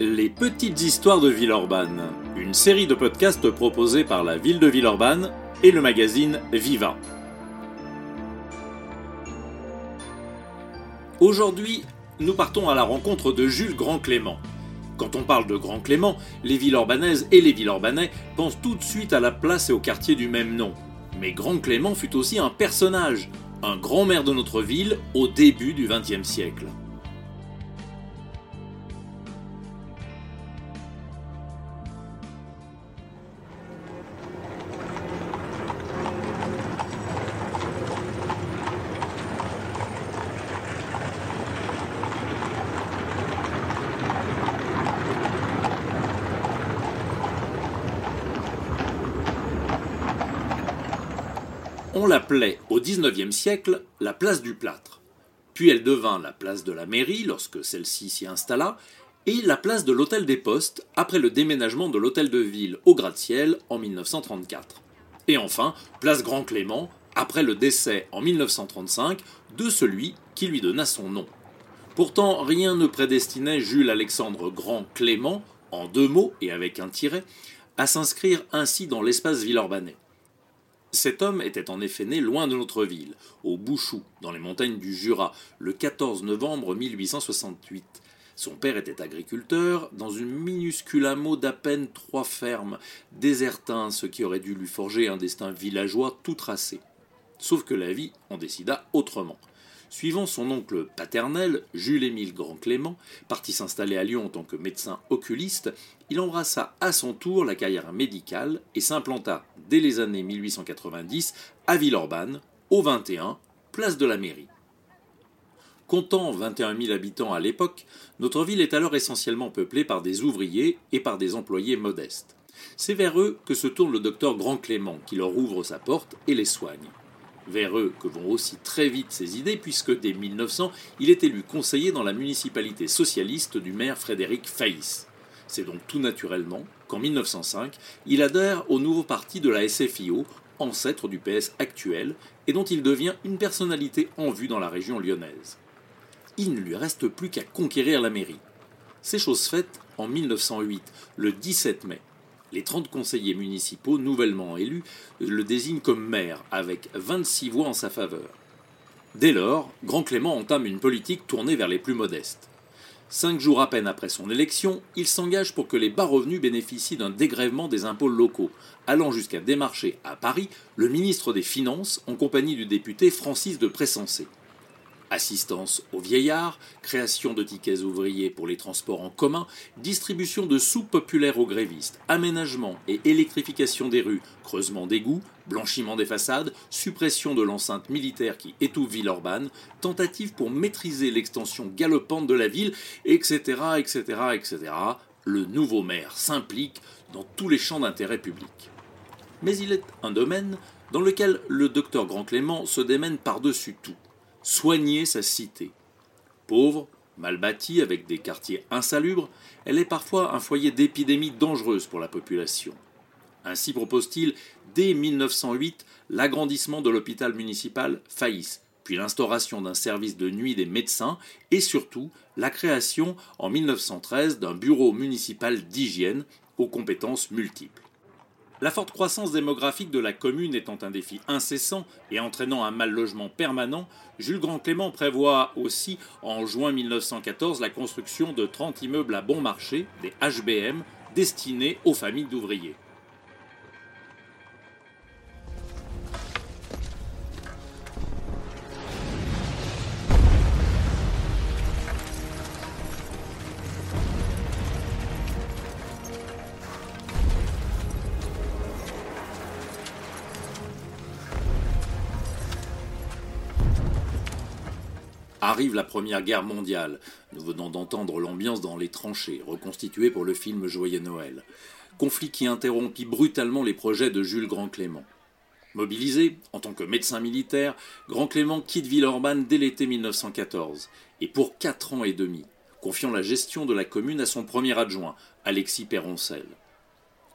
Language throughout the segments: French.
Les petites histoires de Villeurbanne, une série de podcasts proposés par la ville de Villeurbanne et le magazine Viva. Aujourd'hui, nous partons à la rencontre de Jules Grand Clément. Quand on parle de Grand Clément, les Villeurbanaises et les Villeurbanais pensent tout de suite à la place et au quartier du même nom. Mais Grand Clément fut aussi un personnage, un grand maire de notre ville au début du XXe siècle. On l'appelait au XIXe siècle la place du plâtre. Puis elle devint la place de la mairie lorsque celle-ci s'y installa, et la place de l'hôtel des postes après le déménagement de l'hôtel de ville au gratte-ciel en 1934. Et enfin, place Grand Clément après le décès en 1935 de celui qui lui donna son nom. Pourtant, rien ne prédestinait Jules Alexandre Grand Clément, en deux mots et avec un tiret, à s'inscrire ainsi dans l'espace villeurbanais. Cet homme était en effet né loin de notre ville, au Bouchou, dans les montagnes du Jura, le 14 novembre 1868. Son père était agriculteur, dans une minuscule hameau d'à peine trois fermes, désertin, ce qui aurait dû lui forger un destin villageois tout tracé. Sauf que la vie en décida autrement. Suivant son oncle paternel, Jules-Émile Grand-Clément, parti s'installer à Lyon en tant que médecin oculiste, il embrassa à son tour la carrière médicale et s'implanta dès les années 1890 à Villeurbanne, au 21, place de la mairie. Comptant 21 000 habitants à l'époque, notre ville est alors essentiellement peuplée par des ouvriers et par des employés modestes. C'est vers eux que se tourne le docteur Grand Clément, qui leur ouvre sa porte et les soigne vers eux que vont aussi très vite ses idées, puisque dès 1900, il est élu conseiller dans la municipalité socialiste du maire Frédéric Faïs. C'est donc tout naturellement qu'en 1905, il adhère au nouveau parti de la SFIO, ancêtre du PS actuel, et dont il devient une personnalité en vue dans la région lyonnaise. Il ne lui reste plus qu'à conquérir la mairie. C'est chose faite en 1908, le 17 mai. Les 30 conseillers municipaux nouvellement élus le désignent comme maire, avec 26 voix en sa faveur. Dès lors, Grand Clément entame une politique tournée vers les plus modestes. Cinq jours à peine après son élection, il s'engage pour que les bas revenus bénéficient d'un dégrèvement des impôts locaux, allant jusqu'à démarcher à Paris le ministre des Finances en compagnie du député Francis de Pressensé. Assistance aux vieillards, création de tickets ouvriers pour les transports en commun, distribution de soupes populaires aux grévistes, aménagement et électrification des rues, creusement d'égouts, blanchiment des façades, suppression de l'enceinte militaire qui étouffe Villeurbanne, tentative pour maîtriser l'extension galopante de la ville, etc., etc., etc. Le nouveau maire s'implique dans tous les champs d'intérêt public. Mais il est un domaine dans lequel le docteur Grand Clément se démène par-dessus tout soigner sa cité. Pauvre, mal bâtie, avec des quartiers insalubres, elle est parfois un foyer d'épidémies dangereuses pour la population. Ainsi propose-t-il, dès 1908, l'agrandissement de l'hôpital municipal Faïs, puis l'instauration d'un service de nuit des médecins et surtout la création en 1913 d'un bureau municipal d'hygiène aux compétences multiples. La forte croissance démographique de la commune étant un défi incessant et entraînant un mal logement permanent, Jules Grand Clément prévoit aussi en juin 1914 la construction de 30 immeubles à bon marché, des HBM, destinés aux familles d'ouvriers. Arrive la Première Guerre mondiale. Nous venons d'entendre l'ambiance dans les tranchées, reconstituée pour le film Joyeux Noël. Conflit qui interrompit brutalement les projets de Jules Grand Clément. Mobilisé en tant que médecin militaire, Grand Clément quitte Villeurbanne dès l'été 1914, et pour quatre ans et demi, confiant la gestion de la commune à son premier adjoint, Alexis Perroncel.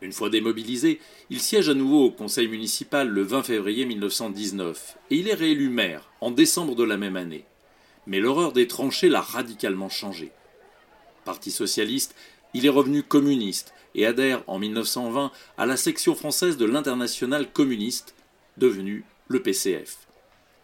Une fois démobilisé, il siège à nouveau au conseil municipal le 20 février 1919, et il est réélu maire en décembre de la même année mais l'horreur des tranchées l'a radicalement changé. Parti socialiste, il est revenu communiste et adhère en 1920 à la section française de l'Internationale communiste, devenue le PCF.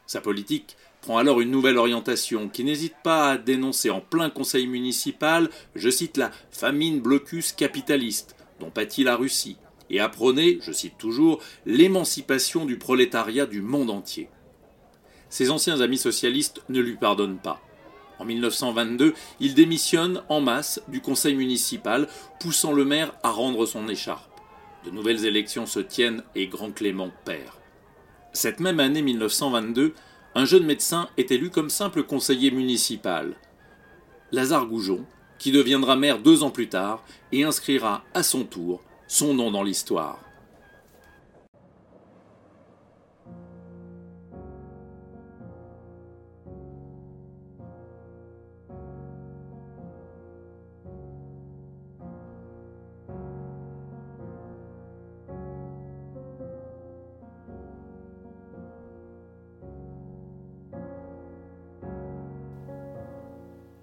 Sa politique prend alors une nouvelle orientation qui n'hésite pas à dénoncer en plein conseil municipal, je cite la famine blocus capitaliste dont pâtit la Russie, et à prôner, je cite toujours, l'émancipation du prolétariat du monde entier. Ses anciens amis socialistes ne lui pardonnent pas. En 1922, il démissionne en masse du conseil municipal, poussant le maire à rendre son écharpe. De nouvelles élections se tiennent et Grand Clément perd. Cette même année 1922, un jeune médecin est élu comme simple conseiller municipal. Lazare Goujon, qui deviendra maire deux ans plus tard et inscrira à son tour son nom dans l'histoire.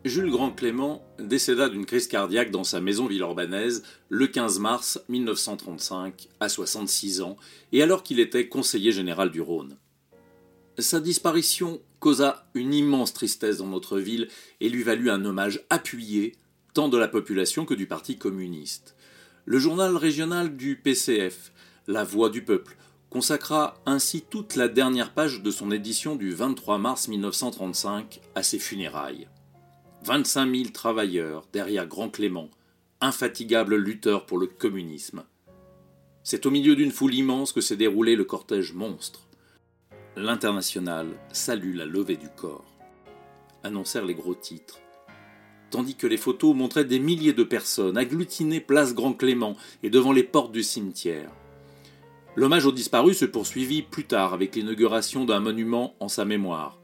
Jules Grand-Clément décéda d'une crise cardiaque dans sa maison villeurbanaise le 15 mars 1935, à 66 ans, et alors qu'il était conseiller général du Rhône. Sa disparition causa une immense tristesse dans notre ville et lui valut un hommage appuyé tant de la population que du Parti communiste. Le journal régional du PCF, La Voix du Peuple, consacra ainsi toute la dernière page de son édition du 23 mars 1935 à ses funérailles. 25 000 travailleurs derrière Grand Clément, infatigable lutteur pour le communisme. C'est au milieu d'une foule immense que s'est déroulé le cortège monstre. L'international salue la levée du corps, annoncèrent les gros titres, tandis que les photos montraient des milliers de personnes agglutinées place Grand Clément et devant les portes du cimetière. L'hommage aux disparus se poursuivit plus tard avec l'inauguration d'un monument en sa mémoire,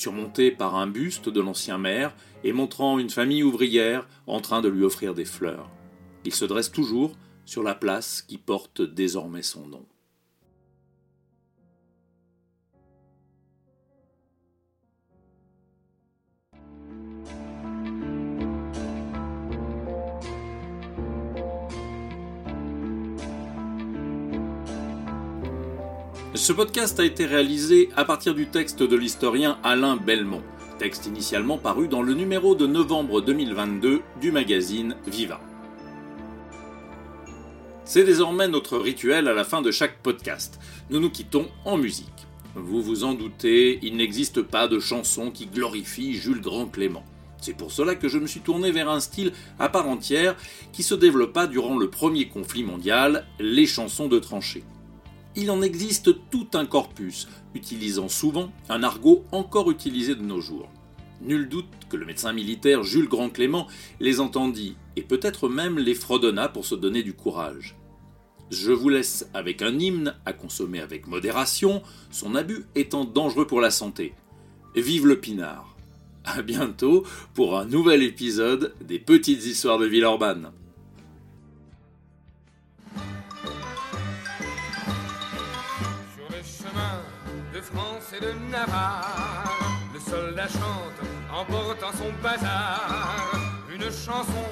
surmonté par un buste de l'ancien maire et montrant une famille ouvrière en train de lui offrir des fleurs. Il se dresse toujours sur la place qui porte désormais son nom. Ce podcast a été réalisé à partir du texte de l'historien Alain Belmont, texte initialement paru dans le numéro de novembre 2022 du magazine Viva. C'est désormais notre rituel à la fin de chaque podcast. Nous nous quittons en musique. Vous vous en doutez, il n'existe pas de chanson qui glorifie Jules Grand Clément. C'est pour cela que je me suis tourné vers un style à part entière qui se développa durant le premier conflit mondial, les chansons de tranchées il en existe tout un corpus, utilisant souvent un argot encore utilisé de nos jours. Nul doute que le médecin militaire Jules Grand Clément les entendit, et peut-être même les fredonna pour se donner du courage. Je vous laisse avec un hymne à consommer avec modération, son abus étant dangereux pour la santé. Vive le pinard A bientôt pour un nouvel épisode des Petites Histoires de Villeurbanne. Le soldat chante en portant son bazar. Une chanson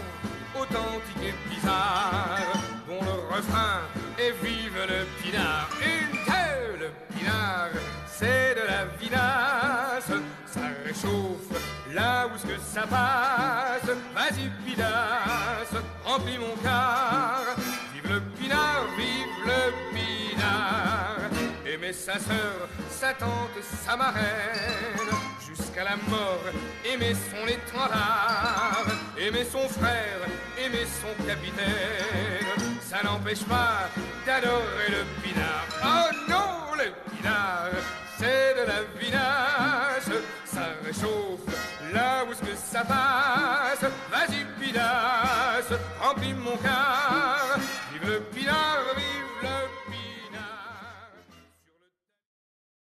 authentique et bizarre, dont le refrain est vive le pinard. Une telle pinard, c'est de la vinasse, ça réchauffe là où ce que ça passe. Vas-y, pinasse, remplis mon car. Sa sœur, sa tante, sa marraine, jusqu'à la mort, aimer son étendard, aimer son frère, aimer son capitaine, ça n'empêche pas d'adorer le